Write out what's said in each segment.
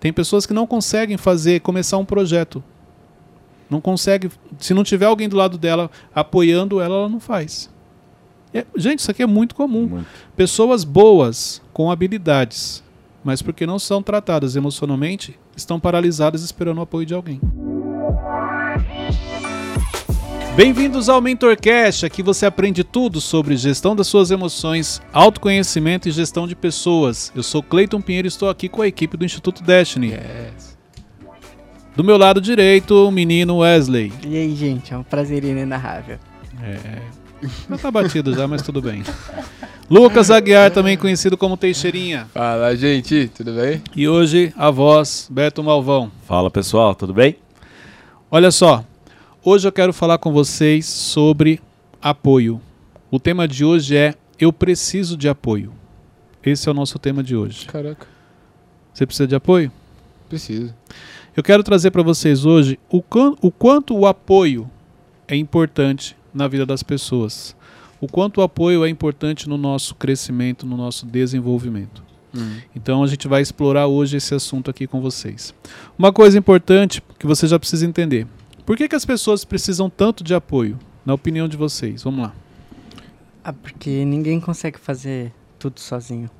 Tem pessoas que não conseguem fazer, começar um projeto. Não consegue. Se não tiver alguém do lado dela apoiando ela, ela não faz. É, gente, isso aqui é muito comum. Muito. Pessoas boas, com habilidades, mas porque não são tratadas emocionalmente, estão paralisadas esperando o apoio de alguém. Bem-vindos ao MentorCast, aqui você aprende tudo sobre gestão das suas emoções, autoconhecimento e gestão de pessoas. Eu sou Cleiton Pinheiro e estou aqui com a equipe do Instituto Destiny. Do meu lado direito, o menino Wesley. E aí, gente, é um prazer inenarrável. É. Já tá batido já, mas tudo bem. Lucas Aguiar, também conhecido como Teixeirinha. Fala, gente, tudo bem? E hoje, a voz, Beto Malvão. Fala pessoal, tudo bem? Olha só, hoje eu quero falar com vocês sobre apoio. O tema de hoje é Eu preciso de apoio. Esse é o nosso tema de hoje. Caraca, Você precisa de apoio? preciso. Eu quero trazer para vocês hoje o, o quanto o apoio é importante na vida das pessoas. O quanto o apoio é importante no nosso crescimento, no nosso desenvolvimento. Hum. Então a gente vai explorar hoje esse assunto aqui com vocês. Uma coisa importante que você já precisa entender. Por que, que as pessoas precisam tanto de apoio? Na opinião de vocês. Vamos lá. Ah, porque ninguém consegue fazer tudo sozinho.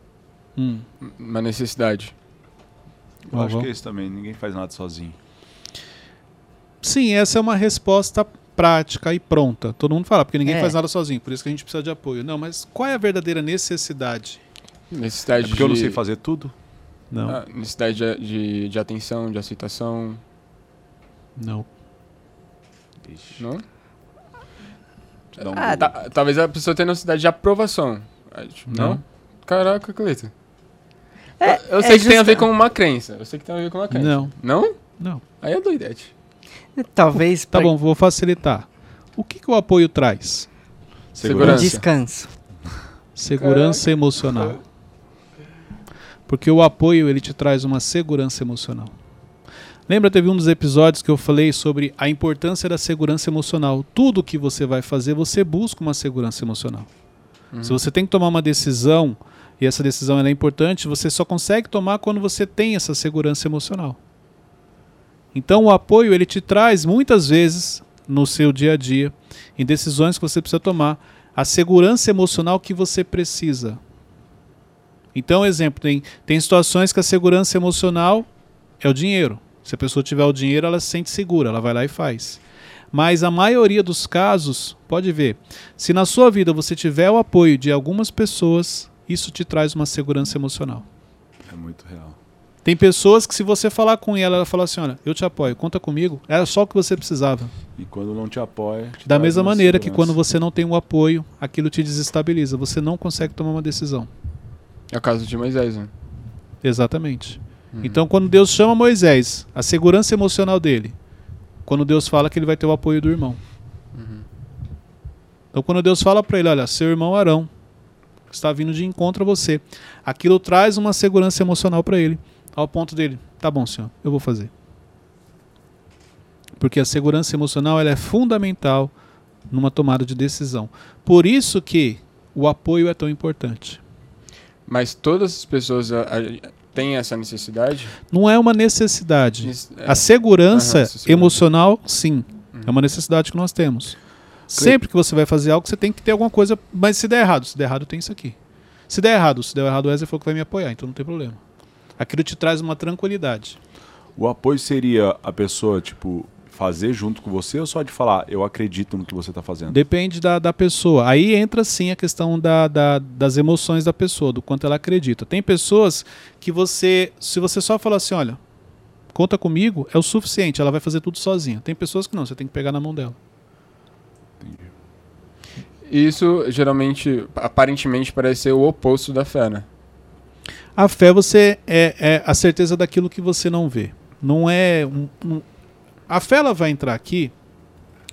Hum. Uma necessidade. Eu acho Malvão? que é isso também, ninguém faz nada sozinho. Sim, essa é uma resposta prática e pronta. Todo mundo fala, porque ninguém É. faz nada sozinho, por isso que a gente precisa de apoio. Não, mas qual é a verdadeira necessidade? Necessidade É porque eu não de- sei fazer tudo? Não, Ah, necessidade de, de, de atenção, de aceitação, não. Ixi, não? um Ah. Ta- talvez a pessoa tenha necessidade de aprovação. Tipo, Não. Não? Caraca, Cleiton. É, eu é sei que tem a ver com uma crença. Eu sei que tem a ver com uma crença. Não, Não? não. Aí é doidete. Talvez Tá pra bom, vou facilitar. O que, que o apoio traz? Segurança. descanso. Segurança emocional. Porque o apoio ele te traz uma segurança emocional. Lembra, teve um dos episódios que eu falei sobre a importância da segurança emocional. Tudo que você vai fazer, você busca uma segurança emocional. Uhum. Se você tem que tomar uma decisão, e essa decisão é importante, você só consegue tomar quando você tem essa segurança emocional. Então o apoio ele te traz muitas vezes no seu dia a dia, em decisões que você precisa tomar, a segurança emocional que você precisa. Então, exemplo, tem, tem situações que a segurança emocional é o dinheiro. Se a pessoa tiver o dinheiro, ela se sente segura, ela vai lá e faz. Mas a maioria dos casos, pode ver, se na sua vida você tiver o apoio de algumas pessoas, isso te traz uma segurança emocional. É muito real. Tem pessoas que se você falar com ela, ela fala assim, olha, eu te apoio, conta comigo, era só o que você precisava. E quando não te apoia. te Da mesma maneira que segurança. quando você não tem o apoio, aquilo te desestabiliza, você não consegue tomar uma decisão. É o caso de Moisés, né? Exatamente. Uhum. Então, quando Deus chama Moisés, a segurança emocional dele, quando Deus fala que ele vai ter o apoio do irmão. Uhum. Então, quando Deus fala para ele, olha, seu irmão Arão está vindo de encontro a você, aquilo traz uma segurança emocional para ele, ao ponto dele, tá bom, senhor, eu vou fazer. Porque a segurança emocional ela é fundamental numa tomada de decisão. Por isso que o apoio é tão importante. Mas todas as pessoas têm essa necessidade? Não é uma necessidade. Nesse- é. A segurança Aham, essa segurança. emocional, sim, Uhum. é uma necessidade que nós temos. Sempre que você vai fazer algo, você tem que ter alguma coisa. Mas se der errado, se der errado, tem isso aqui. Se der errado, se der errado, o Wesley falou que vai me apoiar, então não tem problema. Aquilo te traz uma tranquilidade. O apoio seria a pessoa, tipo, fazer junto com você ou só de falar, eu acredito no que você tá fazendo? Depende da, da pessoa. Aí entra sim a questão da, da- das emoções da pessoa, do quanto ela acredita. Tem pessoas que você, se você só falar assim, olha, conta comigo, é o suficiente, ela vai fazer tudo sozinha. Tem pessoas que não, você tem que pegar na mão dela. E Isso geralmente, aparentemente, parece ser o oposto da fé, né? A fé você é, é a certeza daquilo que você não vê. Não é um- um- a fé ela vai entrar aqui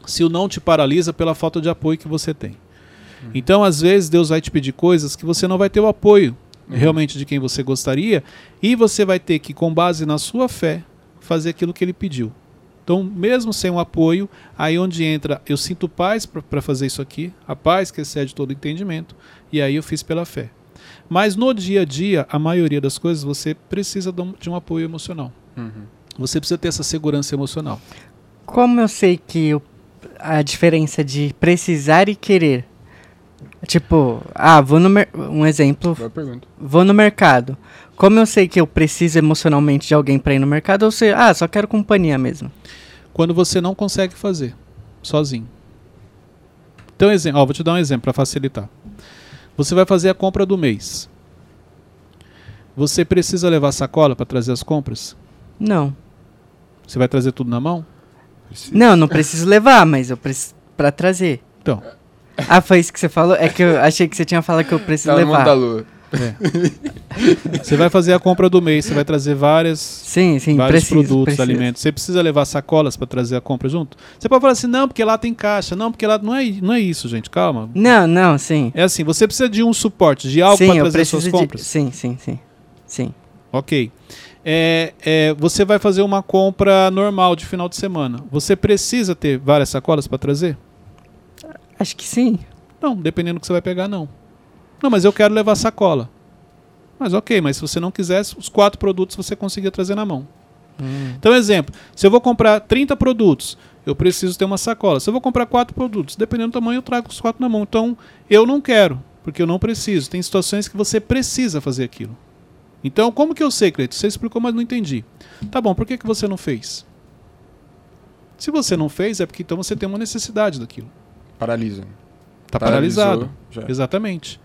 se o não te paralisa pela falta de apoio que você tem. Então, às vezes Deus vai te pedir coisas que você não vai ter o apoio Uhum. realmente de quem você gostaria e você vai ter que com base na sua fé fazer aquilo que ele pediu. Então, mesmo sem o apoio, aí onde entra, eu sinto paz para fazer isso aqui, a paz que excede todo entendimento, e aí eu fiz pela fé. Mas no dia a dia, a maioria das coisas, você precisa de um, de um apoio emocional. Uhum. Você precisa ter essa segurança emocional. Como eu sei que eu- a diferença de precisar e querer? Tipo, ah, vou no um exemplo, Boa pergunta. vou no mercado. Como eu sei que eu preciso emocionalmente de alguém pra ir no mercado, ou sei, ah, só quero companhia mesmo. Quando você não consegue fazer sozinho. Então, exemplo, ó, vou te dar um exemplo para facilitar. Você vai fazer a compra do mês. Você precisa levar sacola para trazer as compras? Não. Você vai trazer tudo na mão? Precisa. Não, não preciso levar, mas eu preciso pra trazer. Então, Ah, foi isso que você falou? É que eu achei que você tinha falado que eu preciso Tá mundo da levar. lua. você vai fazer a compra do mês, você vai trazer várias Sim, sim, vários preciso, produtos, preciso. alimentos. Você precisa levar sacolas para trazer a compra junto? Você pode falar assim, não, porque lá tem caixa. Não, porque lá não é, não é isso, gente. Calma. Não, não, sim. É assim, você precisa de um suporte, de algo sim, para trazer as preciso suas de... compras. Sim, sim, sim. Sim. Ok. É, é, você vai fazer uma compra normal de final de semana. Você precisa ter várias sacolas para trazer? Acho que sim. Não, dependendo do que você vai pegar, não. Não, mas eu quero levar sacola. Mas ok, mas se você não quisesse, os quatro produtos você conseguia trazer na mão. Hum. Então, exemplo, se eu vou comprar 30 produtos, eu preciso ter uma sacola. Se eu vou comprar quatro produtos, dependendo do tamanho, eu trago os quatro na mão. Então, eu não quero, porque eu não preciso. Tem situações que você precisa fazer aquilo. Então, como que eu sei, Cleito? Você explicou, mas não entendi. Tá bom, por que, que você não fez? Se você não fez, é porque então você tem uma necessidade daquilo. Paralisa. Está Paralisou, paralisado. já. Exatamente.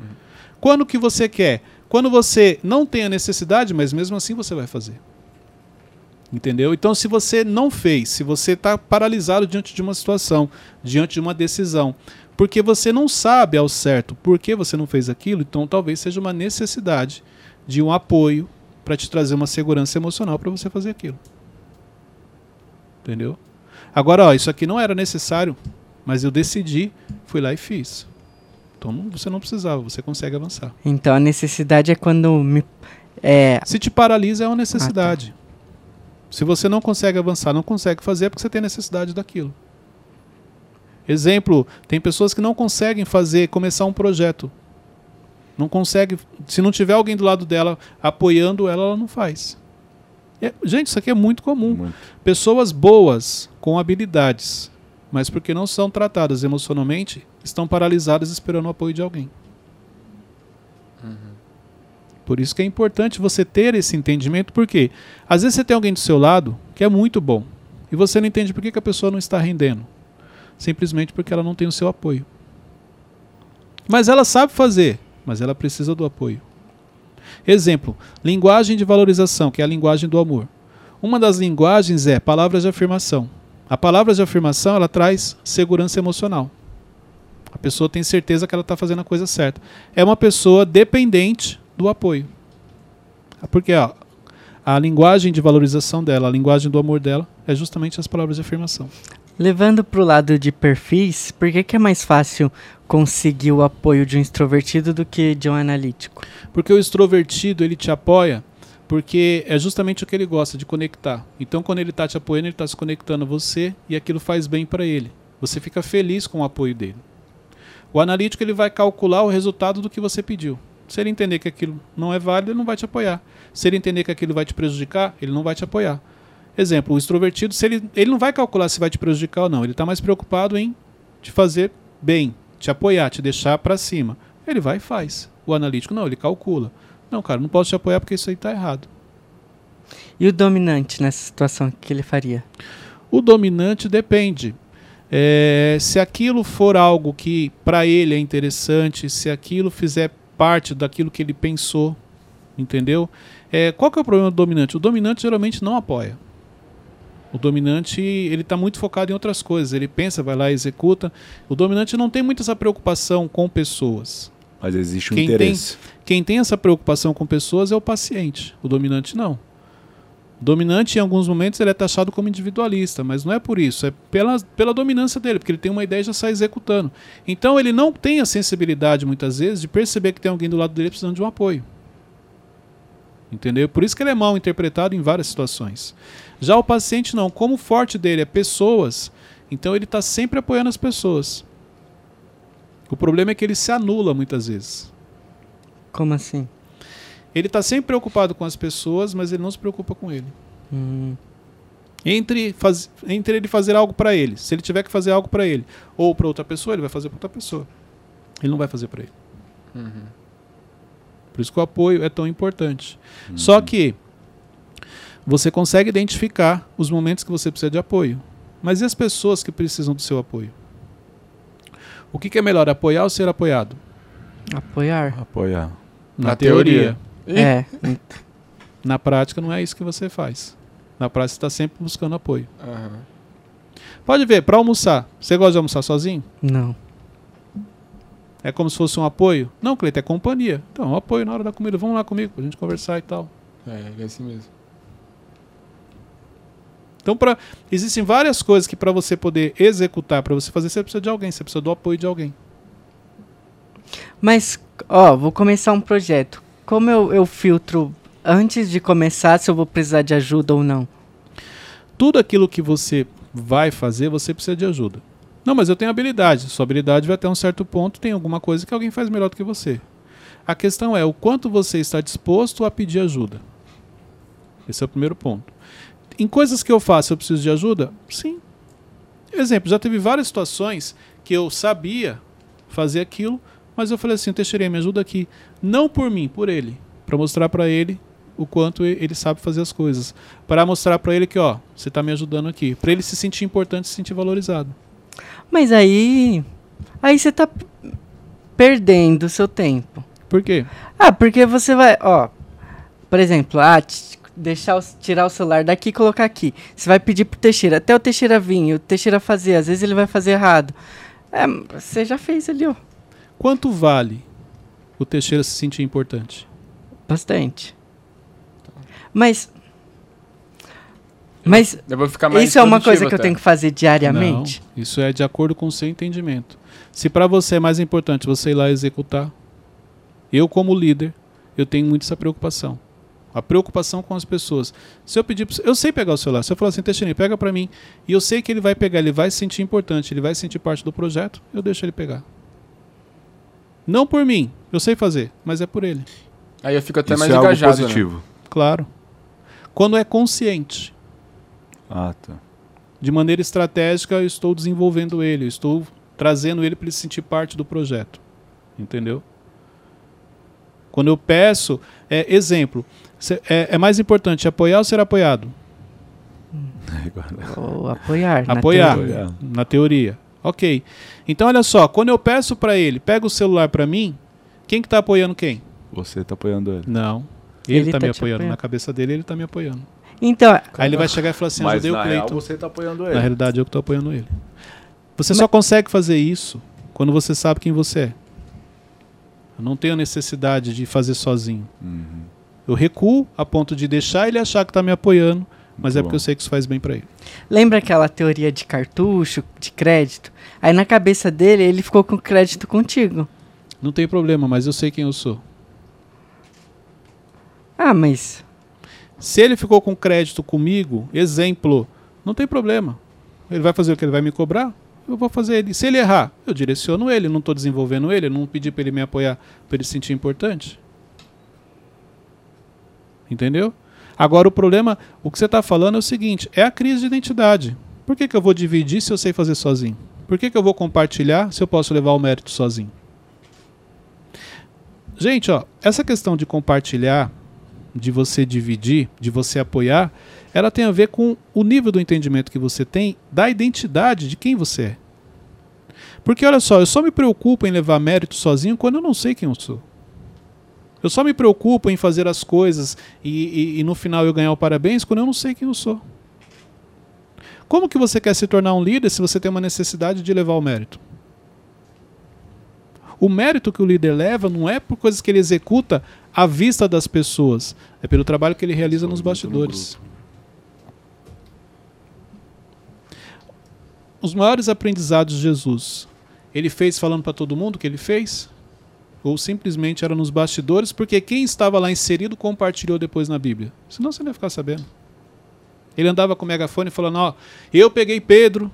Quando que você quer? Quando você não tem a necessidade, mas mesmo assim você vai fazer. Entendeu? Então, se você não fez, se você está paralisado diante de uma situação, diante de uma decisão, porque você não sabe ao certo por que você não fez aquilo, então talvez seja uma necessidade de um apoio para te trazer uma segurança emocional para você fazer aquilo. Entendeu? Agora, ó, isso aqui não era necessário, mas eu decidi, fui lá e fiz. Então você não precisava, você consegue avançar. Então a necessidade é quando me. É. Se te paralisa, é uma necessidade. Se você não consegue avançar, não consegue fazer, é porque você tem necessidade daquilo. Exemplo, tem pessoas que não conseguem fazer, começar um projeto. Não consegue, se não tiver alguém do lado dela apoiando ela, ela não faz. É- gente, isso aqui é muito comum. Muito. Pessoas boas, com habilidades, mas porque não são tratadas emocionalmente, estão paralisadas esperando o apoio de alguém. Por isso que é importante você ter esse entendimento, porque às vezes você tem alguém do seu lado que é muito bom e você não entende por que, que a pessoa não está rendendo. Simplesmente porque ela não tem o seu apoio. Mas ela sabe fazer, mas ela precisa do apoio. Exemplo: linguagem de valorização, que é a linguagem do amor. Uma das linguagens é palavras de afirmação. A palavra de afirmação ela traz segurança emocional. A pessoa tem certeza que ela está fazendo a coisa certa. É uma pessoa dependente do apoio. Porque ó, a linguagem de valorização dela, a linguagem do amor dela, é justamente as palavras de afirmação. Levando pro lado de perfis, por que, que é mais fácil conseguir o apoio de um extrovertido do que de um analítico? Porque o extrovertido ele te apoia porque é justamente o que ele gosta de conectar. Então, quando ele está te apoiando, ele está se conectando a você e aquilo faz bem para ele. Você fica feliz com o apoio dele. O analítico ele vai calcular o resultado do que você pediu. Se ele entender que aquilo não é válido, ele não vai te apoiar. Se ele entender que aquilo vai te prejudicar, ele não vai te apoiar. Exemplo, o extrovertido, se ele, ele não vai calcular se vai te prejudicar ou não. Ele está mais preocupado em te fazer bem, te apoiar, te deixar para cima. Ele vai e faz. O analítico não, ele calcula. Não, cara, não posso te apoiar porque isso aí está errado. E o dominante nessa situação, o que ele faria? O dominante depende. É, se aquilo for algo que para ele é interessante, se aquilo fizer parte daquilo que ele pensou, entendeu? É, qual que é o problema do dominante? O dominante geralmente não apoia. O dominante ele está muito focado em outras coisas. Ele pensa, vai lá e executa. O dominante não tem muito essa preocupação com pessoas. Mas existe um Quem tem- interesse. Quem tem essa preocupação com pessoas é o paciente. O dominante não. O dominante, em alguns momentos, ele é taxado como individualista, mas não é por isso, é pela, pela dominância dele, porque ele tem uma ideia e já sai executando. Então ele não tem a sensibilidade, muitas vezes, de perceber que tem alguém do lado dele precisando de um apoio. Entendeu? Por isso que ele é mal interpretado em várias situações. Já o paciente não, como o forte dele é pessoas, então ele está sempre apoiando as pessoas. O problema é que ele se anula muitas vezes. Como assim? Ele está sempre preocupado com as pessoas, mas ele não se preocupa com ele. Hum, Entre, faz, entre ele fazer algo para ele, se ele tiver que fazer algo para ele ou para outra pessoa, ele vai fazer para outra pessoa. Ele não vai fazer para ele. Uhum. Por isso que o apoio é tão importante. Só que você consegue identificar os momentos que você precisa de apoio. Mas e as pessoas que precisam do seu apoio? O que, que é melhor, apoiar ou ser apoiado? apoiar. Apoiar. Na teoria. Ih. É. Na prática, não é isso que você faz. Na prática, você está sempre buscando apoio. Aham. Pode ver, para almoçar, você gosta de almoçar sozinho? Não. É como se fosse um apoio? Não, Cleiton, é companhia. Então, um apoio na hora da comida. Vamos lá comigo pra gente conversar e tal. É, é assim mesmo. Então, pra, existem várias coisas que para você poder executar, para você fazer, você precisa de alguém, você precisa do apoio de alguém. Mas, ó, vou começar um projeto. Como eu, eu filtro antes de começar se eu vou precisar de ajuda ou não? Tudo aquilo que você vai fazer, você precisa de ajuda. Não, mas eu tenho habilidade. Sua habilidade vai até um certo ponto, tem alguma coisa que alguém faz melhor do que você. A questão é o quanto você está disposto a pedir ajuda. Esse é o primeiro ponto. Em coisas que eu faço, eu preciso de ajuda? Sim. Exemplo, já teve várias situações que eu sabia fazer aquilo, mas eu falei assim, Teixeirinha, me ajuda aqui. Não por mim, por ele. Para mostrar para ele o quanto ele sabe fazer as coisas. Para mostrar para ele que, ó, você tá me ajudando aqui. Para ele se sentir importante, se sentir valorizado. Mas aí. Aí você tá p- perdendo o seu tempo. Por quê? Ah, porque você vai, ó. Por exemplo, ah, deixar o- tirar o celular daqui e colocar aqui. Você vai pedir pro Teixeira, até o Teixeira vir, e o Teixeira fazer, às vezes ele vai fazer errado. É, você já fez ali, ó. Quanto vale o Teixeira se sentir importante? Bastante. Mas. Mas Eu vou ficar mais isso é uma coisa que eu até. tenho que fazer diariamente? Não, isso é de acordo com o seu entendimento. Se para você é mais importante você ir lá executar, eu como líder, eu tenho muito essa preocupação. A preocupação com as pessoas. Se eu pedir, eu sei pegar o celular. Se eu falar assim, Teixeirinho, pega para mim, e eu sei que ele vai pegar, ele vai se sentir importante, ele vai se sentir parte do projeto, eu deixo ele pegar. Não por mim, eu sei fazer, mas é por ele. Aí eu fico até Isso mais é algo engajado. né? positivo. Claro. Quando é consciente. Ah, tá. de maneira estratégica eu estou desenvolvendo ele, eu estou trazendo ele para ele se sentir parte do projeto. Entendeu? Quando eu peço, é, exemplo, é, é mais importante apoiar ou ser apoiado? Ou apoiar. na Apoiar, teoria. Apoiar. na teoria. Ok. Então olha só, quando eu peço para ele, pega o celular para mim, quem que tá apoiando quem? Você tá apoiando ele. Não. Ele, Ele tá, tá me apoiando. apoiando. Na cabeça dele, ele tá me apoiando. Então, Aí ele vai chegar e falar assim, Mas ajudei o na real Cleiton. você tá apoiando Na ele. realidade, eu que estou apoiando ele. Você só consegue fazer isso quando você sabe quem você é. Eu não tenho necessidade de fazer sozinho. Uhum. Eu recuo a ponto de deixar ele achar que está me apoiando, mas Muito é porque bom. eu sei que isso faz bem para ele. lembra aquela teoria de cartucho, de crédito? Aí na cabeça dele, ele ficou com crédito contigo. Não tem problema, mas eu sei quem eu sou. Ah, mas. Se ele ficou com crédito comigo, exemplo, não tem problema. Ele vai fazer o que ele vai me cobrar? Eu vou fazer ele. Se ele errar, eu direciono ele, não estou desenvolvendo ele, não pedi para ele me apoiar, para ele se sentir importante. Entendeu? Agora o problema, o que você está falando é o seguinte: é a crise de identidade. Por que, que eu vou dividir se eu sei fazer sozinho? Por que, que eu vou compartilhar se eu posso levar o mérito sozinho? Gente, ó, essa questão de compartilhar, de você dividir, de você apoiar, ela tem a ver com o nível do entendimento que você tem da identidade de quem você é. Porque olha só, eu só me preocupo em levar mérito sozinho quando eu não sei quem eu sou. Eu só me preocupo em fazer as coisas e, e- e no final eu ganhar o parabéns quando eu não sei quem eu sou. Como que você quer se tornar um líder se você tem uma necessidade de levar o mérito? O mérito que o líder leva não é por coisas que ele executa à vista das pessoas, é pelo trabalho que ele realiza nos bastidores. Os maiores aprendizados de Jesus, ele fez falando para todo mundo que ele fez? Ou simplesmente era nos bastidores, porque quem estava lá inserido compartilhou depois na Bíblia? Senão você não ia ficar sabendo. Ele andava com o megafone falando: Ó, eu peguei Pedro,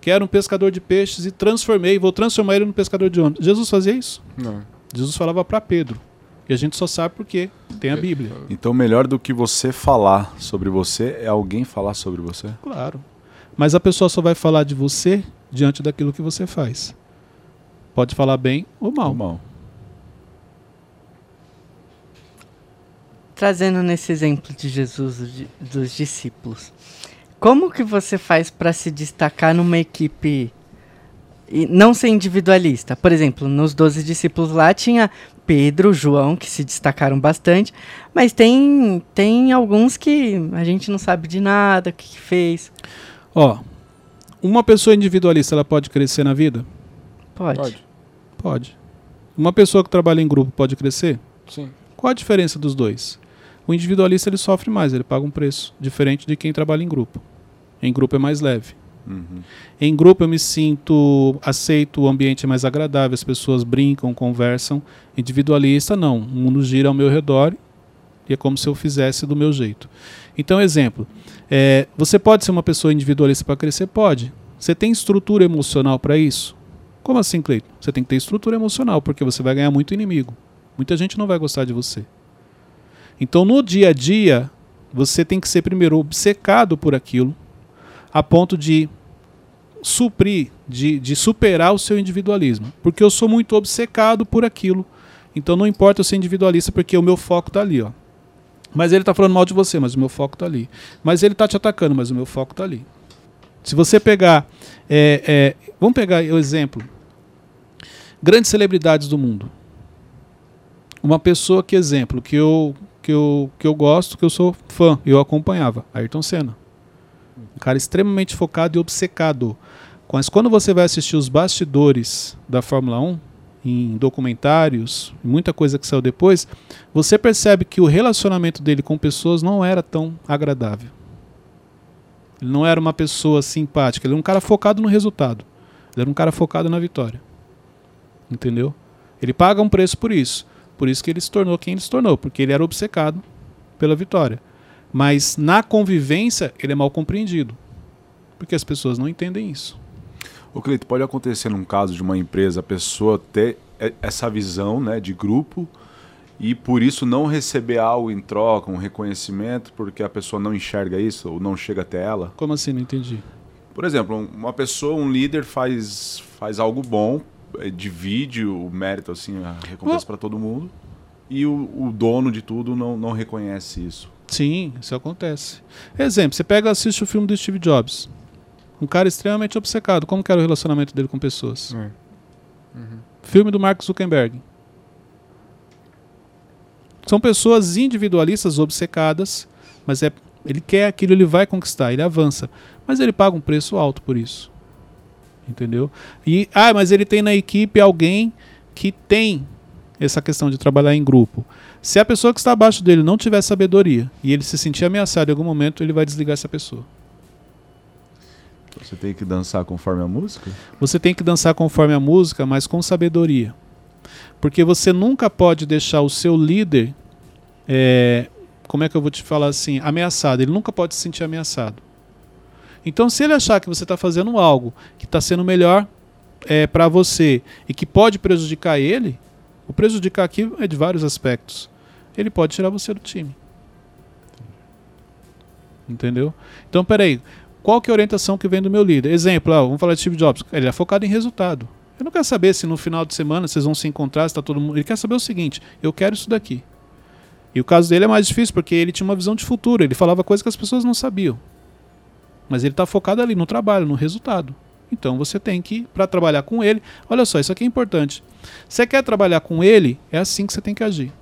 que era um pescador de peixes, e transformei, vou transformar ele num pescador de homens. Jesus fazia isso? Não. Jesus falava para Pedro. E a gente só sabe porque tem a Bíblia. Então, melhor do que você falar sobre você é alguém falar sobre você? Claro. Mas a pessoa só vai falar de você diante daquilo que você faz. Pode falar bem ou mal. Mal. Trazendo nesse exemplo de Jesus, de- dos discípulos. Como que você faz para se destacar numa equipe e não ser individualista? Por exemplo, nos 12 discípulos lá tinha Pedro, João, que se destacaram bastante, mas tem, tem alguns que a gente não sabe de nada, o que, que fez. Ó, uma pessoa individualista, ela pode crescer na vida? Pode. Pode. Pode. Uma pessoa que trabalha em grupo pode crescer? Sim. Qual a diferença dos dois? O individualista ele sofre mais, ele paga um preço diferente de quem trabalha em grupo. Em grupo é mais leve. Uhum. Em grupo eu me sinto aceito, o ambiente é mais agradável, as pessoas brincam, conversam. Individualista não, o mundo gira ao meu redor e é como se eu fizesse do meu jeito. Então, exemplo, é, você pode ser uma pessoa individualista para crescer? Pode. Você tem estrutura emocional para isso? Como assim, Cleiton? Você tem que ter estrutura emocional, porque você vai ganhar muito inimigo. Muita gente não vai gostar de você. Então, no dia a dia, você tem que ser primeiro obcecado por aquilo, a ponto de suprir, de, de superar o seu individualismo. Porque eu sou muito obcecado por aquilo. Então não importa eu ser individualista, porque o meu foco está ali. Ó. Mas ele está falando mal de você, mas o meu foco está ali. Mas ele está te atacando, mas o meu foco está ali. Se você pegar. é, é, vamos pegar o exemplo. Grandes celebridades do mundo. Uma pessoa que, exemplo, que eu, que eu, que eu gosto, que eu sou fã, eu acompanhava, Ayrton Senna. Um cara extremamente focado e obcecado. Mas quando você vai assistir os bastidores da Fórmula 1, em documentários, muita coisa que saiu depois, você percebe que o relacionamento dele com pessoas não era tão agradável. Ele não era uma pessoa simpática, ele era um cara focado no resultado. Ele era um cara focado na vitória. Entendeu? Ele paga um preço por isso. Por isso que ele se tornou quem ele se tornou, porque ele era obcecado pela vitória. Mas na convivência, ele é mal compreendido. Porque as pessoas não entendem isso. Ô, Cleito, pode acontecer num caso de uma empresa a pessoa ter essa visão né, de grupo e por isso não receber algo em troca, um reconhecimento, porque a pessoa não enxerga isso ou não chega até ela? Como assim? Não entendi. Por exemplo, um- uma pessoa, um líder faz, faz algo bom, divide o mérito, assim, a recompensa para todo mundo, e o, o dono de tudo não, não reconhece isso. Sim, isso acontece. Exemplo, você pega e assiste o filme do Steve Jobs. Um cara extremamente obcecado. Como que era o relacionamento dele com pessoas? É. Filme do Mark Zuckerberg. São pessoas individualistas, obcecadas, mas é, ele quer aquilo, ele vai conquistar, ele avança. Mas ele paga um preço alto por isso. Entendeu? E, ah, mas ele tem na equipe alguém que tem essa questão de trabalhar em grupo. Se a pessoa que está abaixo dele não tiver sabedoria e ele se sentir ameaçado em algum momento, ele vai desligar essa pessoa. Você tem que dançar conforme a música? Você tem que dançar conforme a música, mas com sabedoria. Porque você nunca pode deixar o seu líder, é, como é que eu vou te falar assim, ameaçado. Ele nunca pode se sentir ameaçado. Então, se ele achar que você está fazendo algo que está sendo melhor é, para você e que pode prejudicar ele, o prejudicar aqui é de vários aspectos. Ele pode tirar você do time. Entendeu? Então, peraí. Qual que é a orientação que vem do meu líder? Exemplo, ah, vamos falar de Steve Jobs. Ele é focado em resultado. Ele não quer saber se no final de semana vocês vão se encontrar, se tá todo mundo. Ele quer saber o seguinte: eu quero isso daqui. E o caso dele é mais difícil porque ele tinha uma visão de futuro. Ele falava coisas que as pessoas não sabiam. Mas ele está focado ali no trabalho, no resultado. Então você tem que, para trabalhar com ele, olha só, isso aqui é importante. Você quer trabalhar com ele, é assim que você tem que agir.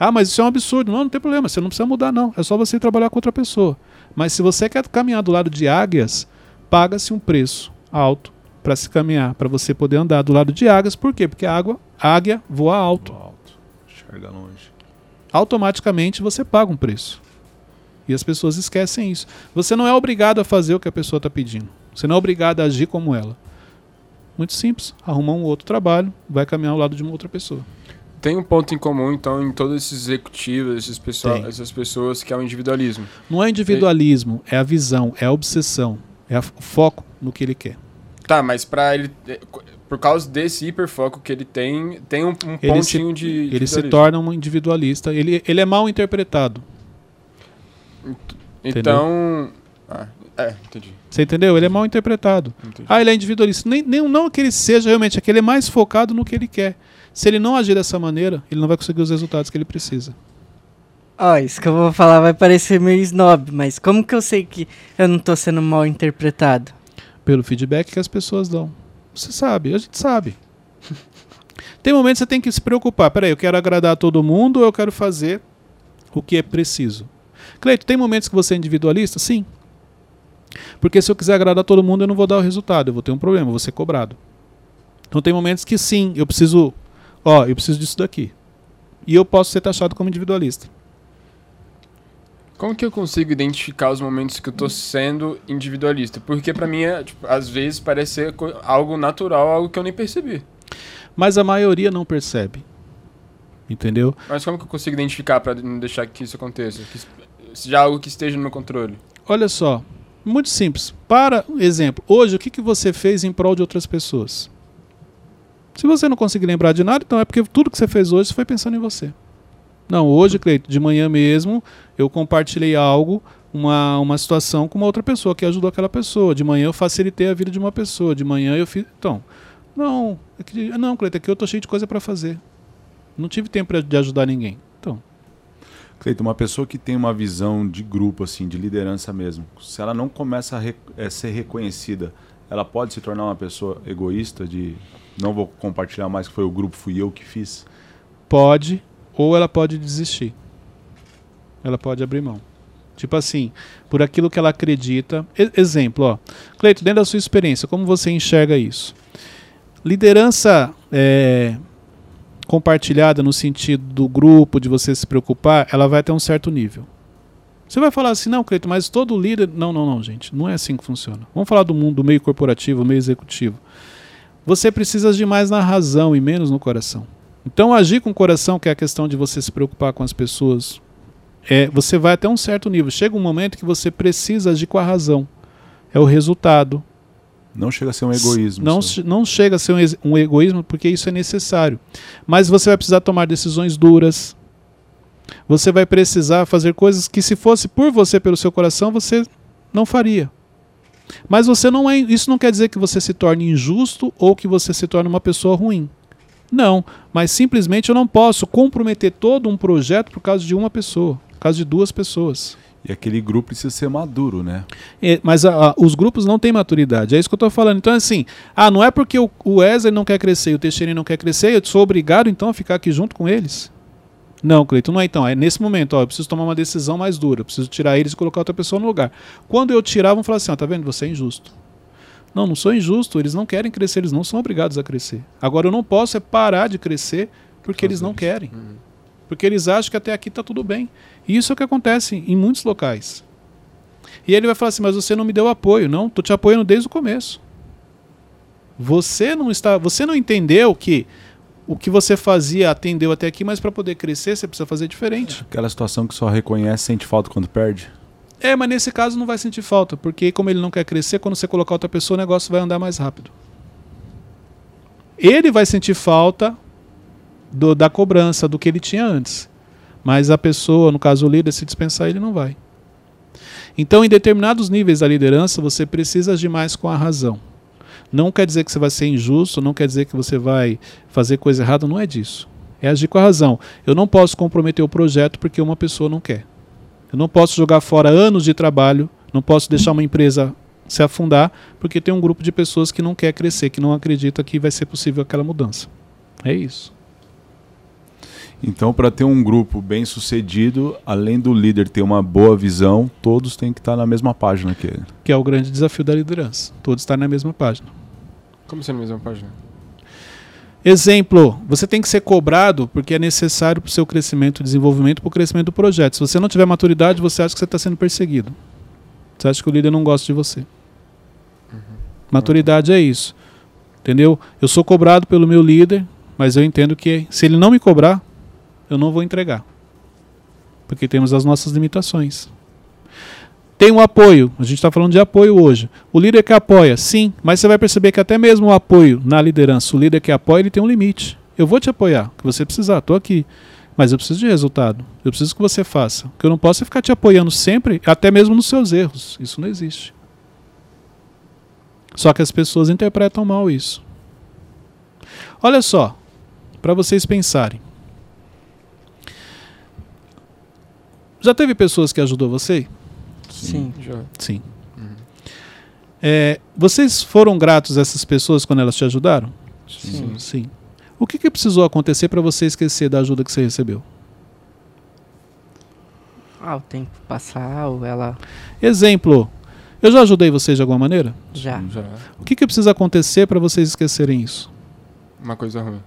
Ah, mas isso é um absurdo. Não, não tem problema, você não precisa mudar, não. É só você trabalhar com outra pessoa. Mas se você quer caminhar do lado de águias, paga-se um preço alto para se caminhar, para você poder andar do lado de águias. Por quê? Porque a água, a águia voa alto. Alto. Enxerga longe. Automaticamente você paga um preço. E as pessoas esquecem isso. Você não é obrigado a fazer o que a pessoa está pedindo. Você não é obrigado a agir como ela. Muito simples. Arruma um outro trabalho, vai caminhar ao lado de uma outra pessoa. Tem um ponto em comum, então, em todos esses executivos, esses pessoa, Tem. essas pessoas, que é o individualismo. Não é individualismo, é a visão, é a obsessão, é o foco no que ele quer. Tá, mas pra ele. por causa desse hiperfoco que ele tem, tem um, um Ele se- pontinho de. Ele se torna um individualista. Ele, ele é mal interpretado. Então. Ah, é, entendi. Você entendeu? Ele é mal interpretado. entendi. Ah, ele é individualista. Nem, nem, não que ele seja realmente, é que ele é mais focado no que ele quer. Se ele não agir dessa maneira, ele não vai conseguir os resultados que ele precisa. Ó, isso que eu vou falar vai parecer meio snob, mas como que eu sei que eu não tô sendo mal interpretado? Pelo feedback que as pessoas dão. Você sabe, a gente sabe. Tem momentos que você tem que se preocupar. Peraí, eu quero agradar todo mundo ou eu quero fazer o que é preciso? Cleito, tem momentos que você é individualista? Sim. Porque se eu quiser agradar todo mundo, eu não vou dar o resultado, eu vou ter um problema, eu vou ser cobrado. Então tem momentos que sim, eu preciso, ó, eu preciso disso daqui. E eu posso ser taxado como individualista. Como que eu consigo identificar os momentos que eu tô sendo individualista? Porque pra mim, é, tipo, às vezes parece ser algo natural, algo que eu nem percebi. Mas a maioria não percebe. Entendeu? Mas como que eu consigo identificar pra não deixar que isso aconteça? Que seja algo que esteja no meu controle. Olha só, muito simples. Para exemplo, hoje o que, que você fez em prol de outras pessoas? Se você não conseguir lembrar de nada, então é porque tudo que você fez hoje foi pensando em você. Não, hoje, Cleito, de manhã mesmo, eu compartilhei algo, uma, uma situação com uma outra pessoa que ajudou aquela pessoa. De manhã eu facilitei a vida de uma pessoa. De manhã eu fiz. Então, não, é não, Cleito, é que eu tô cheio de coisa para fazer. Não tive tempo de ajudar ninguém. Cleiton, uma pessoa que tem uma visão de grupo, assim, de liderança mesmo, se ela não começa a re- eh, ser reconhecida, ela pode se tornar uma pessoa egoísta de não vou compartilhar mais que foi o grupo, fui eu que fiz. pode ou ela pode desistir. Ela pode abrir mão. Tipo assim, por aquilo que ela acredita. E- exemplo, ó. Cleito, dentro da sua experiência, como você enxerga isso? Liderança é, compartilhada no sentido do grupo, de você se preocupar, ela vai até um certo nível. Você vai falar assim, não, Cleito, mas todo líder. Não, não, não, gente. Não é assim que funciona. Vamos falar do mundo do meio corporativo, meio executivo. Você precisa agir mais na razão e menos no coração. Então, agir com o coração, que é a questão de você se preocupar com as pessoas, é, você vai até um certo nível. Chega um momento que você precisa agir com a razão. É o resultado. Não chega a ser um egoísmo. Não, não chega a ser um, um egoísmo, porque isso é necessário. Mas você vai precisar tomar decisões duras. Você vai precisar fazer coisas que, se fosse por você, pelo seu coração, você não faria. Mas você não é. Isso não quer dizer que você se torne injusto ou que você se torne uma pessoa ruim. Não, mas simplesmente eu não posso comprometer todo um projeto por causa de uma pessoa, por causa de duas pessoas. E aquele grupo precisa ser maduro, né? É, mas a- a- os grupos não têm maturidade, é isso que eu estou falando. Então, assim, ah, não é porque o, o Wesley não quer crescer e o Teixeira não quer crescer, eu sou obrigado então a ficar aqui junto com eles? Não, Cleiton, não é então. É nesse momento, ó, eu preciso tomar uma decisão mais dura, eu preciso tirar eles e colocar outra pessoa no lugar. Quando eu tirar, vão falar assim: ó, tá vendo? Você é injusto. Não, não sou injusto, eles não querem crescer, eles não são obrigados a crescer. Agora, eu não posso é parar de crescer porque eles não querem. Porque eles acham que até aqui está tudo bem. E isso é o que acontece em muitos locais. E ele vai falar assim: "Mas você não me deu apoio". Não, tô te apoiando desde o começo. Você não está, você não entendeu que o que você fazia atendeu até aqui, mas para poder crescer você precisa fazer diferente. Aquela situação que só reconhece, sente falta quando perde. É, mas nesse caso não vai sentir falta, porque como ele não quer crescer, quando você colocar outra pessoa, o negócio vai andar mais rápido. Ele vai sentir falta do- da cobrança do que ele tinha antes. Mas a pessoa, no caso o líder, se dispensar, ele não vai. Então, em determinados níveis da liderança, você precisa agir mais com a razão. Não quer dizer que você vai ser injusto, não quer dizer que você vai fazer coisa errada, não é disso. É agir com a razão. Eu não posso comprometer o projeto porque uma pessoa não quer. Eu não posso jogar fora anos de trabalho, não posso deixar uma empresa se afundar porque tem um grupo de pessoas que não quer crescer, que não acredita que vai ser possível aquela mudança. É isso. Então, para ter um grupo bem sucedido, além do líder ter uma boa visão, todos têm que estar na mesma página que ele. Que é o grande desafio da liderança. Todos estar na mesma página. Como assim na mesma página? Exemplo, você tem que ser cobrado porque é necessário para o seu crescimento e desenvolvimento, para o crescimento do projeto. Se você não tiver maturidade, você acha que você está sendo perseguido. Você acha que o líder não gosta de você. Maturidade é isso. Entendeu? Eu sou cobrado pelo meu líder, mas eu entendo que se ele não me cobrar, eu não vou entregar. Porque temos as nossas limitações. Tem um apoio, a gente está falando de apoio hoje. O líder que apoia, sim, mas você vai perceber que até mesmo o apoio na liderança, o líder que apoia, ele tem um limite. Eu vou te apoiar, o que você precisar, estou aqui. Mas eu preciso de resultado. Eu preciso que você faça. O que eu não posso é ficar te apoiando sempre, até mesmo nos seus erros. Isso não existe. Só que as pessoas interpretam mal isso. Olha só, para vocês pensarem. Já teve pessoas que ajudou você? Sim. Já. Sim. É, vocês foram gratos a essas pessoas quando elas te ajudaram? Sim. Sim. O que, que precisou acontecer para você esquecer da ajuda que você recebeu? Ah, o tempo passar, ou ela Exemplo. Eu já ajudei vocês de alguma maneira? já. Já. O que, que precisa acontecer para vocês esquecerem isso? Uma coisa ruim.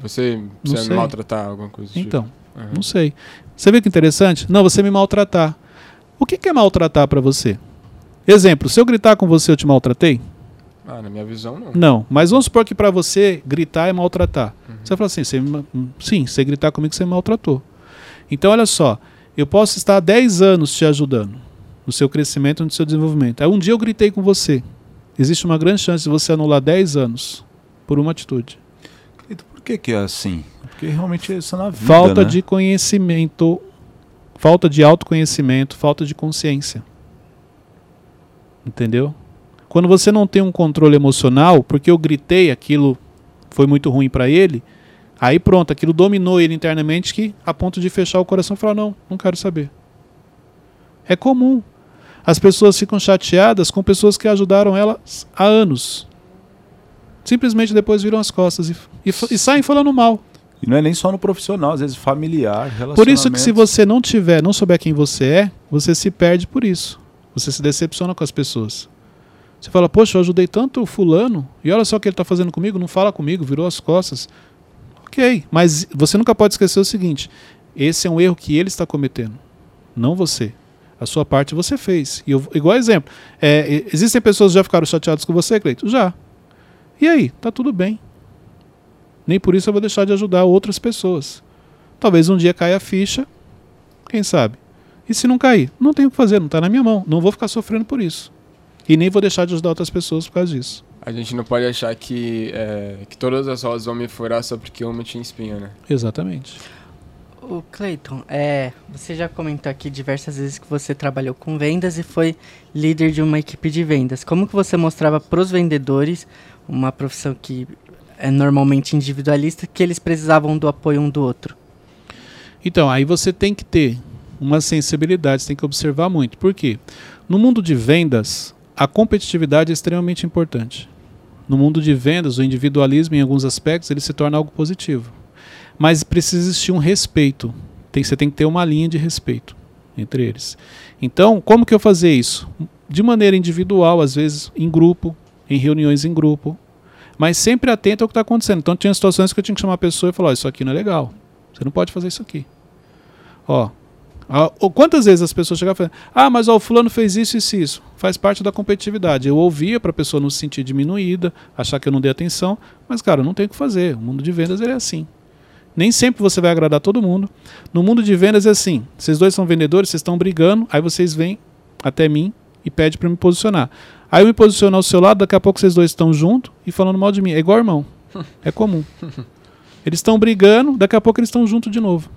Você, me maltratar, alguma coisa do Então, tipo. Aham. não sei. Você vê que interessante? Não, você me maltratar. O que, que é maltratar para você? Exemplo, se eu gritar com você, eu te maltratei? Ah, na minha visão, não. Não, mas vamos supor que para você gritar é maltratar. Você vai falar assim, você me hum, sim, você gritar comigo você me maltratou. Então olha só, eu posso estar há 10 anos te ajudando no seu crescimento, no seu desenvolvimento. Aí um dia eu gritei com você. Existe uma grande chance de você anular 10 anos por uma atitude. Por que, que é assim? Porque realmente é isso na vida. falta né? de conhecimento, falta de autoconhecimento, falta de consciência. Entendeu? Quando você não tem um controle emocional, porque eu gritei, aquilo foi muito ruim para ele, aí pronto, aquilo dominou ele internamente que a ponto de fechar o coração e falar não, não quero saber. É comum. As pessoas ficam chateadas com pessoas que ajudaram elas há anos. Simplesmente depois viram as costas e, e e saem falando mal. E não é nem só no profissional, às vezes familiar, relacionamento. Por isso que se você não tiver, não souber quem você é, você se perde por isso. Você se decepciona com as pessoas. Você fala, poxa, eu ajudei tanto o fulano, e olha só o que ele está fazendo comigo, não fala comigo, virou as costas. Ok, mas você nunca pode esquecer o seguinte: esse é um erro que ele está cometendo, não você. A sua parte você fez. E eu, igual exemplo, é, existem pessoas que já ficaram chateadas com você, Cleito? Já. E aí? Tá tudo bem. Nem por isso eu vou deixar de ajudar outras pessoas. Talvez um dia caia a ficha, quem sabe? E se não cair? Não tenho o que fazer, não está na minha mão. Não vou ficar sofrendo por isso. E nem vou deixar de ajudar outras pessoas por causa disso. A gente não pode achar que, é, que todas as rosas vão me furar só porque uma tinha espinho, né? Exatamente. O Clayton, é, você já comentou aqui diversas vezes que você trabalhou com vendas e foi líder de uma equipe de vendas. Como que você mostrava para os vendedores, uma profissão que é normalmente individualista, que eles precisavam do apoio um do outro? Então, aí você tem que ter uma sensibilidade, você tem que observar muito. Por quê? No mundo de vendas, a competitividade é extremamente importante. No mundo de vendas, o individualismo, em alguns aspectos, ele se torna algo positivo. Mas precisa existir um respeito. Tem, você tem que ter uma linha de respeito entre eles. Então, como que eu fazer isso? De maneira individual, às vezes em grupo, em reuniões em grupo, mas sempre atento ao que está acontecendo. Então, tinha situações que eu tinha que chamar a pessoa e falar: "Ó, Isso aqui não é legal. Você não pode fazer isso aqui. Ó, ou quantas vezes as pessoas chegavam e falavam, ah, mas ó, o fulano fez isso, isso e isso. Faz parte da competitividade. Eu ouvia para a pessoa não se sentir diminuída, achar que eu não dei atenção, mas, cara, não tem o que fazer. O mundo de vendas ele é assim. Nem sempre você vai agradar todo mundo. No mundo de vendas é assim. Vocês dois são vendedores, vocês estão brigando, aí vocês vêm até mim e pedem para me posicionar. Aí eu me posiciono ao seu lado, daqui a pouco vocês dois estão juntos e falando mal de mim. É igual irmão. É comum. Eles estão brigando, daqui a pouco eles estão juntos de novo.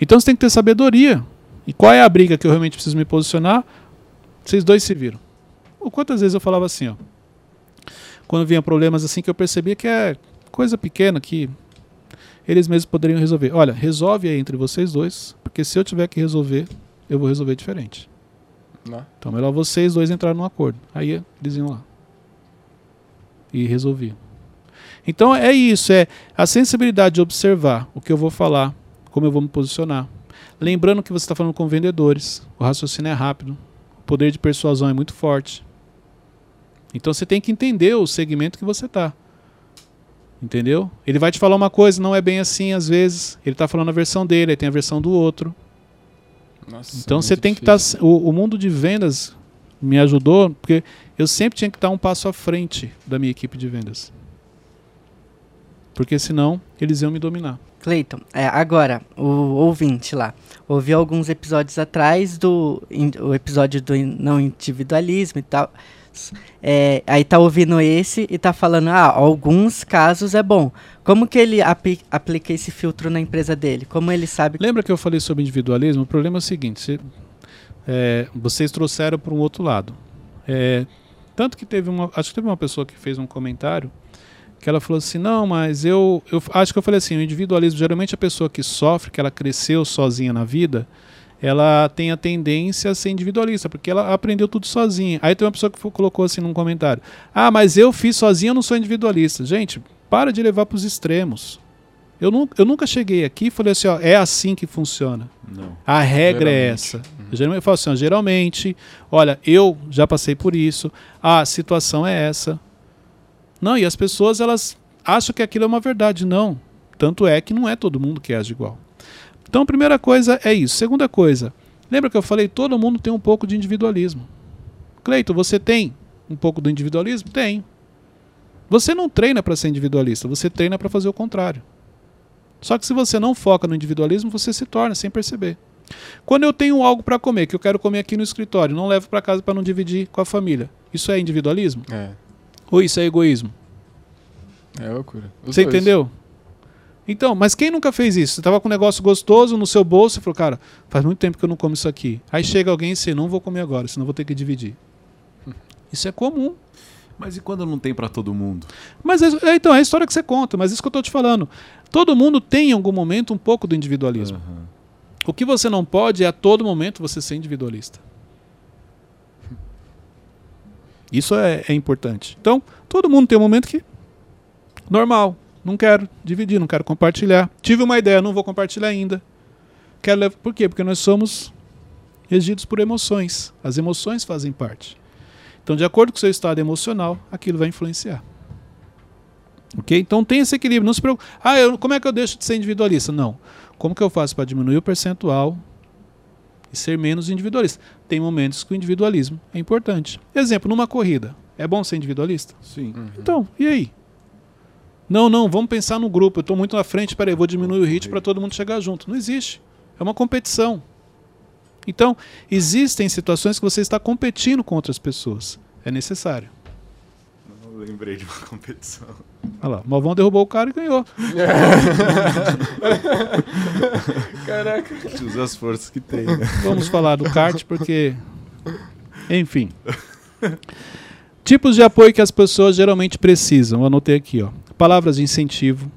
Então você tem que ter sabedoria. E qual é a briga que eu realmente preciso me posicionar? Vocês dois se viram. Ou quantas vezes eu falava assim, ó. Quando vinha problemas assim que eu percebia que é coisa pequena que eles mesmos poderiam resolver. Olha, resolve aí entre vocês dois, porque se eu tiver que resolver, eu vou resolver diferente. Né? Então melhor vocês dois entrarem num acordo. Aí eles iam lá. E resolviam. Então é isso, é a sensibilidade de observar o que eu vou falar, como eu vou me posicionar. Lembrando que você está falando com vendedores, o raciocínio é rápido, o poder de persuasão é muito forte. Então você tem que entender o segmento que você está. Entendeu? Ele vai te falar uma coisa, não é bem assim às vezes. Ele está falando a versão dele, aí tem a versão do outro. Nossa, Então você tem que estar. difícil. o, o mundo de vendas me ajudou, porque eu sempre tinha que estar um passo à frente da minha equipe de vendas. Porque senão eles iam me dominar. Cleiton, é, agora, o ouvinte lá, ouviu alguns episódios atrás do in- o episódio do in- não individualismo e tal. É, aí tá ouvindo esse e tá falando, ah, alguns casos é bom. Como que ele api- aplica esse filtro na empresa dele? Como ele sabe Lembra que eu falei sobre individualismo? O problema é o seguinte: você- é, vocês trouxeram para um outro lado. É, tanto que teve uma. Acho que teve uma pessoa que fez um comentário que ela falou assim: não, mas eu, eu acho que eu falei assim: o individualismo, geralmente a pessoa que sofre, que ela cresceu sozinha na vida, ela tem a tendência a ser individualista, porque ela aprendeu tudo sozinha. Aí tem uma pessoa que colocou assim num comentário: ah, mas eu fiz sozinha, eu não sou individualista. Gente, para de levar para os extremos. Eu, nu- eu nunca cheguei aqui e falei assim: ó, é assim que funciona. Não. A regra é Geralmente. essa. Eu geralmente eu falo assim, ó, geralmente, olha, eu já passei por isso, a situação é essa. Não, e as pessoas elas acham que aquilo é uma verdade, não. Tanto é que não é todo mundo que age igual. Então, a primeira coisa é isso. Segunda coisa, lembra que eu falei, todo mundo tem um pouco de individualismo. Cleito, você tem um pouco do individualismo? Tem. Você não treina para ser individualista, você treina para fazer o contrário. Só que se você não foca no individualismo, você se torna sem perceber. Quando eu tenho algo para comer, que eu quero comer aqui no escritório, não levo para casa para não dividir com a família. Isso é individualismo? É, Ou isso é egoísmo? é loucura. Os Você dois. entendeu? Então, mas quem nunca fez isso? Você tava com um negócio gostoso no seu bolso e falou, cara, faz muito tempo que eu não como isso aqui. Aí chega alguém e você, não vou comer agora, senão vou ter que dividir. Isso é comum. Mas e quando não tem pra todo mundo? Mas é, é, então, é a história que você conta, mas isso que eu tô te falando. Todo mundo tem em algum momento um pouco do individualismo. Aham. O que você não pode é a todo momento você ser individualista. Isso é, é importante. Então, todo mundo tem um momento que. Normal. Não quero dividir, não quero compartilhar. Tive uma ideia, não vou compartilhar ainda. Quero levar. Por quê? Porque nós somos regidos por emoções. As emoções fazem parte. Então, de acordo com o seu estado emocional, aquilo vai influenciar. Ok? Então tem esse equilíbrio. Não se preocupe. Ah, eu, como é que eu deixo de ser individualista? Não. Como que eu faço para diminuir o percentual e ser menos individualista? Tem momentos que o individualismo é importante. Exemplo, numa corrida. É bom ser individualista? Sim. Uhum. Então, e aí? Não, não, vamos pensar no grupo. Eu estou muito na frente, peraí, eu vou diminuir o ritmo para todo mundo chegar junto. Não existe. É uma competição. Então, existem situações que você está competindo com outras pessoas. É necessário. Eu lembrei de uma competição. Olha lá, o Malvão derrubou o cara e ganhou. Caraca. Usa as forças que tem. né? Vamos falar do kart porque. Enfim. Tipos de apoio que as pessoas geralmente precisam. Eu anotei aqui, ó. Palavras de incentivo.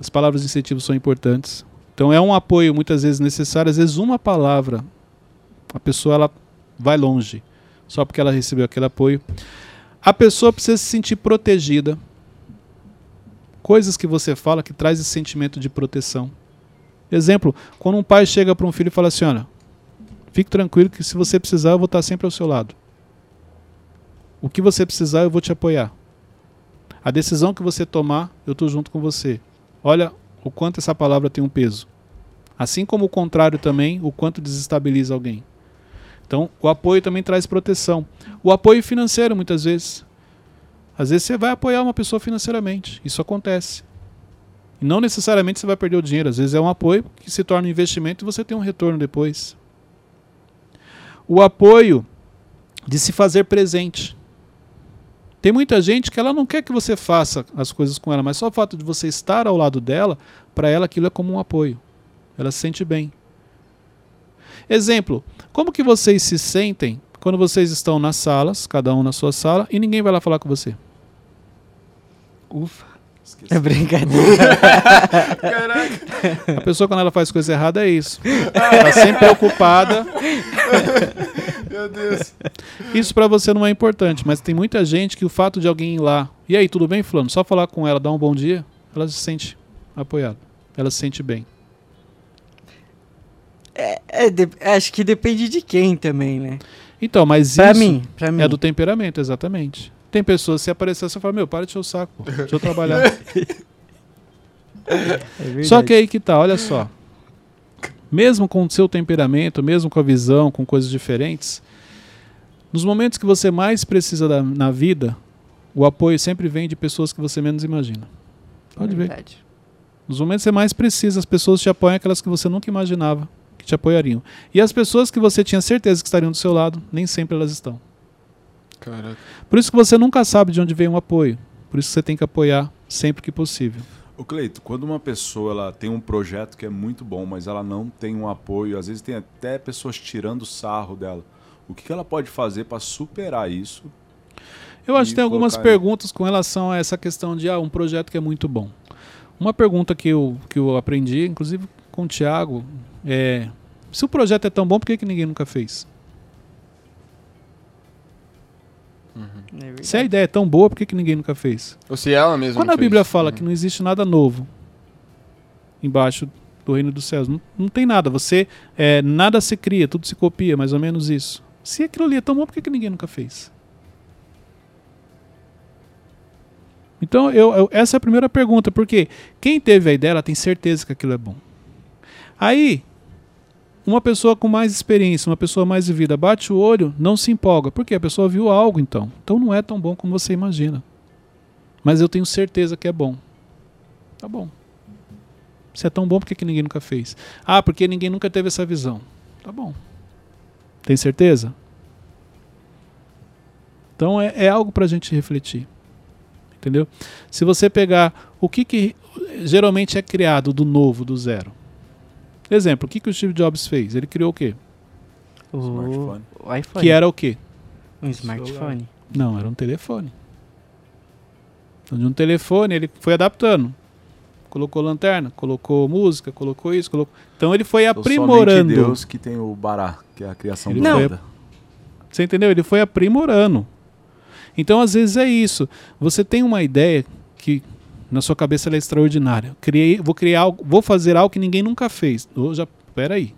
As palavras de incentivo são importantes. Então é um apoio muitas vezes necessário, às vezes uma palavra. A pessoa ela vai longe só porque ela recebeu aquele apoio. A pessoa precisa se sentir protegida. Coisas que você fala que traz esse sentimento de proteção. Exemplo, quando um pai chega para um filho e fala assim: olha, fique tranquilo que se você precisar, eu vou estar sempre ao seu lado. O que você precisar, eu vou te apoiar. A decisão que você tomar, eu estou junto com você. Olha o quanto essa palavra tem um peso. Assim como o contrário também, o quanto desestabiliza alguém. Então, o apoio também traz proteção. O apoio financeiro, muitas vezes. Às vezes você vai apoiar uma pessoa financeiramente. Isso acontece. E não necessariamente você vai perder o dinheiro. Às vezes é um apoio que se torna um investimento e você tem um retorno depois. O apoio de se fazer presente. Tem muita gente que ela não quer que você faça as coisas com ela, mas só o fato de você estar ao lado dela, para ela aquilo é como um apoio. Ela se sente bem. Exemplo, como que vocês se sentem quando vocês estão nas salas, cada um na sua sala, e ninguém vai lá falar com você? Ufa. Esqueci. É brincadeira. A pessoa quando ela faz coisa errada é isso. Tá sempre preocupada. Meu Deus. Isso pra você não é importante, mas tem muita gente que o fato de alguém ir lá, e aí, tudo bem, fulano? Só falar com ela, dar um bom dia, ela se sente apoiada. Ela se sente bem. É, de- acho que depende de quem também, né? Então, mas Pra isso mim, pra mim. é do temperamento, exatamente. Tem pessoas, se aparecer, você fala, meu, para de encher o saco, deixa eu trabalhar. É. Só que aí que tá, olha só. Mesmo com o seu temperamento, mesmo com a visão, com coisas diferentes, nos momentos que você mais precisa da, na vida, o apoio sempre vem de pessoas que você menos imagina. Pode É ver. verdade. Nos momentos que você mais precisa, as pessoas te apoiam aquelas que você nunca imaginava que te apoiariam. E as pessoas que você tinha certeza que estariam do seu lado, nem sempre elas estão. Caraca. Por isso que você nunca sabe de onde vem um apoio. Por isso que você tem que apoiar sempre que possível. O Cleito, quando uma pessoa ela tem um projeto que é muito bom, mas ela não tem um apoio, às vezes tem até pessoas tirando sarro dela. O que que ela pode fazer para superar isso? Eu acho que tem algumas perguntas com relação a essa questão de ah, um projeto que é muito bom. Uma pergunta que eu, que eu aprendi, inclusive com o Thiago, é: se o projeto é tão bom, por que, que ninguém nunca fez? É verdade. Se a ideia é tão boa, por que, que ninguém nunca fez? Ou se ela mesma. Quando a Bíblia fez. fala Uhum. que não existe nada novo embaixo do reino dos céus, não, não tem nada. Você é, nada se cria, tudo se copia, mais ou menos isso. Se aquilo ali é tão bom, por que, que ninguém nunca fez? Então, eu, eu- essa é a primeira pergunta, porque quem teve a ideia, ela tem certeza que aquilo é bom. Aí, uma pessoa com mais experiência, uma pessoa mais vivida, bate o olho, não se empolga. Por quê? A pessoa viu algo, então. Então não é tão bom como você imagina. Mas eu tenho certeza que é bom. Tá bom. Se é tão bom, por que, que ninguém nunca fez? Ah, porque ninguém nunca teve essa visão. Tá bom. Tem certeza? Então é, é algo para a gente refletir. Entendeu? Se você pegar o que, que geralmente é criado do novo, do zero. Exemplo, o que, que o Steve Jobs fez? Ele criou o quê? O, Smartphone. o iPhone. Que era o quê? um smartphone. Não, era um telefone. Então, de um telefone ele foi adaptando. Colocou lanterna, colocou música, colocou isso, colocou. Então ele foi Então, somente aprimorando. Deus que tem o Bará, que é a criação Ele do foi- nada. Você entendeu? Ele foi aprimorando. Então, às vezes é isso. Você tem uma ideia que na sua cabeça ela é extraordinária. Criei, vou criar algo, vou fazer algo que ninguém nunca fez. Ou já, peraí.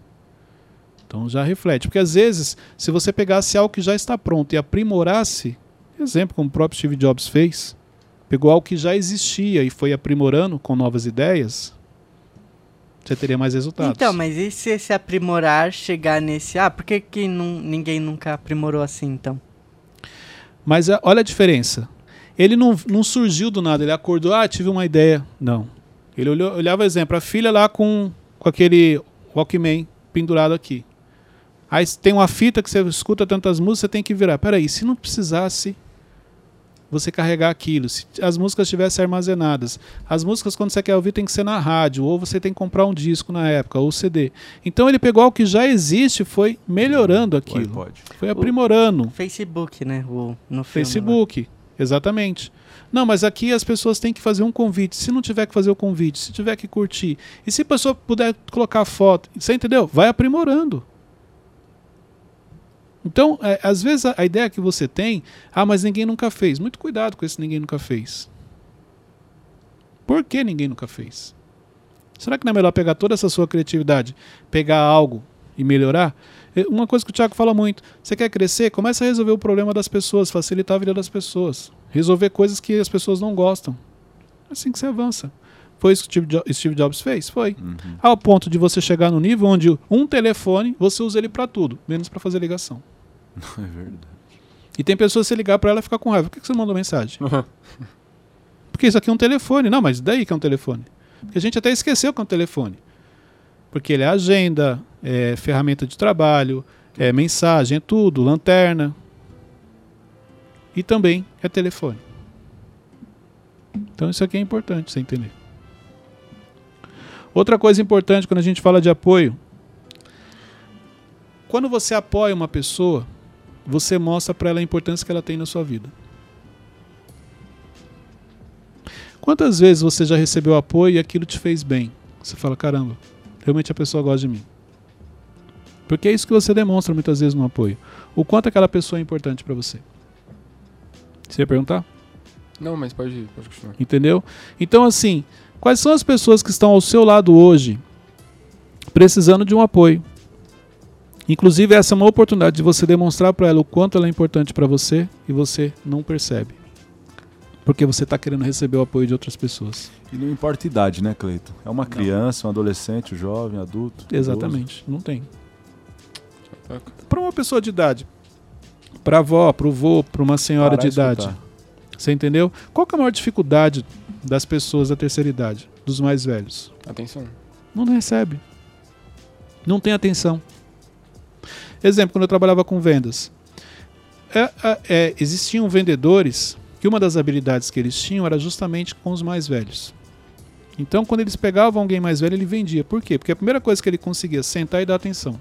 Então já reflete, porque às vezes, se você pegasse algo que já está pronto e aprimorasse, exemplo como o próprio Steve Jobs fez, pegou algo que já existia e foi aprimorando com novas ideias, você teria mais resultados. Então, mas e se esse aprimorar chegar nesse. Ah, por que, que não, ninguém nunca aprimorou assim então? Mas a- olha a diferença. Ele não, não surgiu do nada, ele acordou, ah, tive uma ideia. Não. Ele olhou, olhava, exemplo, a filha lá com, com aquele Walkman pendurado aqui. Aí tem uma fita que você escuta tantas músicas, você tem que virar. Peraí, se não precisasse você carregar aquilo, se as músicas estivessem armazenadas. As músicas, quando você quer ouvir, tem que ser na rádio, ou você tem que comprar um disco na época, ou CD. Então ele pegou o que já existe e foi melhorando O aquilo. iPod. Foi aprimorando. Facebook, né? O, no filme lá. Facebook, exatamente. Não, mas aqui as pessoas têm que fazer um convite. Se não tiver que fazer o convite, se tiver que curtir, e se a pessoa puder colocar foto, você entendeu? Vai aprimorando. Então, é, às vezes a, a ideia que você tem, ah, mas ninguém nunca fez. Muito cuidado com esse ninguém nunca fez. Por que ninguém nunca fez? Será que não é melhor pegar toda essa sua criatividade, pegar algo e melhorar? É, Uma coisa que o Thiago fala muito: você quer crescer? Começa a resolver o problema das pessoas, facilitar a vida das pessoas. Resolver coisas que as pessoas não gostam. É assim que você avança. Foi isso que Steve Jo- Steve Jobs fez? Foi. Uhum. Ao ponto de você chegar no nível onde um telefone você usa ele para tudo, menos para fazer ligação. É verdade. E tem pessoas que você ligar para ela e ficar com raiva. Por que que você mandou mensagem? Porque isso aqui é um telefone. Não, mas daí que é um telefone? Porque a gente até esqueceu que é um telefone. Porque ele é agenda, é ferramenta de trabalho, é mensagem, é tudo, lanterna. E também é telefone. Então isso aqui é importante você entender. Outra coisa importante quando a gente fala de apoio. Quando você apoia uma pessoa, você mostra para ela a importância que ela tem na sua vida. Quantas vezes você já recebeu apoio e aquilo te fez bem? Você fala, caramba, realmente a pessoa gosta de mim. Porque é isso que você demonstra muitas vezes no apoio. O quanto aquela pessoa é importante para você. Você ia perguntar? Não, mas pode, pode continuar. Entendeu? Então, assim, quais são as pessoas que estão ao seu lado hoje precisando de um apoio? Inclusive, essa é uma oportunidade de você demonstrar para ela o quanto ela é importante para você e você não percebe. Porque você está querendo receber o apoio de outras pessoas. E não importa a idade, né, Cleito? É uma criança, um adolescente, um jovem, adulto. Exatamente. Não tem. Para uma pessoa de idade, para avó, para o vô, para uma senhora Parar de idade. escutar. Você entendeu? Qual que é a maior dificuldade das pessoas da terceira idade, dos mais velhos? Atenção. Não recebe. Não tem atenção. Exemplo, quando eu trabalhava com vendas. É, é, é, existiam vendedores que uma das habilidades que eles tinham era justamente com os mais velhos. Então, quando eles pegavam alguém mais velho, ele vendia. Por quê? Porque a primeira coisa que ele conseguia sentar e dar atenção.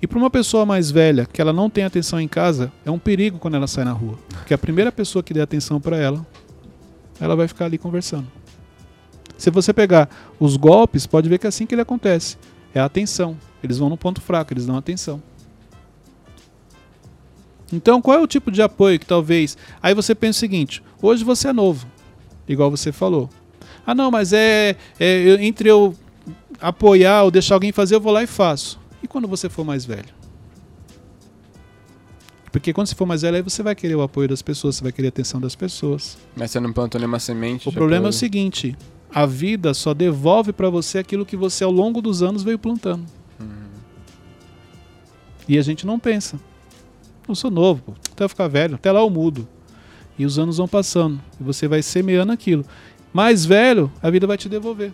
E para uma pessoa mais velha, que ela não tem atenção em casa, é um perigo quando ela sai na rua. Porque a primeira pessoa que der atenção para ela, ela vai ficar ali conversando. Se você pegar os golpes, pode ver que é assim que ele acontece. É a atenção. Eles vão no ponto fraco, eles dão atenção. Então, qual é o tipo de apoio que talvez. Aí você pensa o seguinte: hoje você é novo, igual você falou. Ah, não, mas é, é entre eu apoiar ou deixar alguém fazer, eu vou lá e faço. E quando você for mais velho? Porque quando você for mais velho, aí você vai querer o apoio das pessoas, você vai querer a atenção das pessoas. Mas você não plantou nenhuma semente. O problema é o seguinte: a vida só devolve para você aquilo que você ao longo dos anos veio plantando. Uhum. E a gente não pensa. Eu sou novo, pô. até eu ficar velho, até lá eu mudo. E os anos vão passando. E você vai semeando aquilo. Mais velho, a vida vai te devolver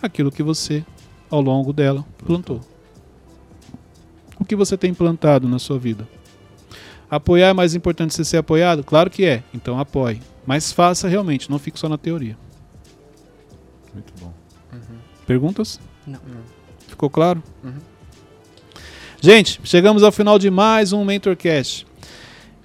aquilo que você ao longo dela plantou. O que você tem plantado na sua vida? Apoiar é mais importante você ser apoiado? Claro que é, então apoie. Mas faça realmente, não fique só na teoria. Muito bom. Uhum. Perguntas? Não. Ficou claro? Uhum. Gente, chegamos ao final de mais um MentorCast.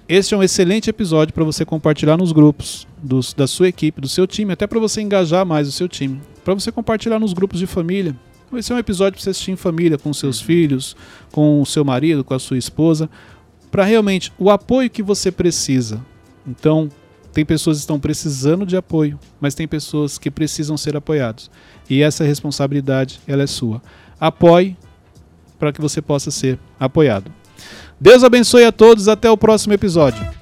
Este é um excelente episódio para você compartilhar nos grupos dos, da sua equipe, do seu time, até para você engajar mais o seu time. Para você compartilhar nos grupos de família, esse é um episódio para você assistir em família, com seus uhum. filhos, com o seu marido, com a sua esposa, para realmente o apoio que você precisa. Então, tem pessoas que estão precisando de apoio, mas tem pessoas que precisam ser apoiados. E essa responsabilidade, ela é sua. Apoie para que você possa ser apoiado. Deus abençoe a todos, até o próximo episódio.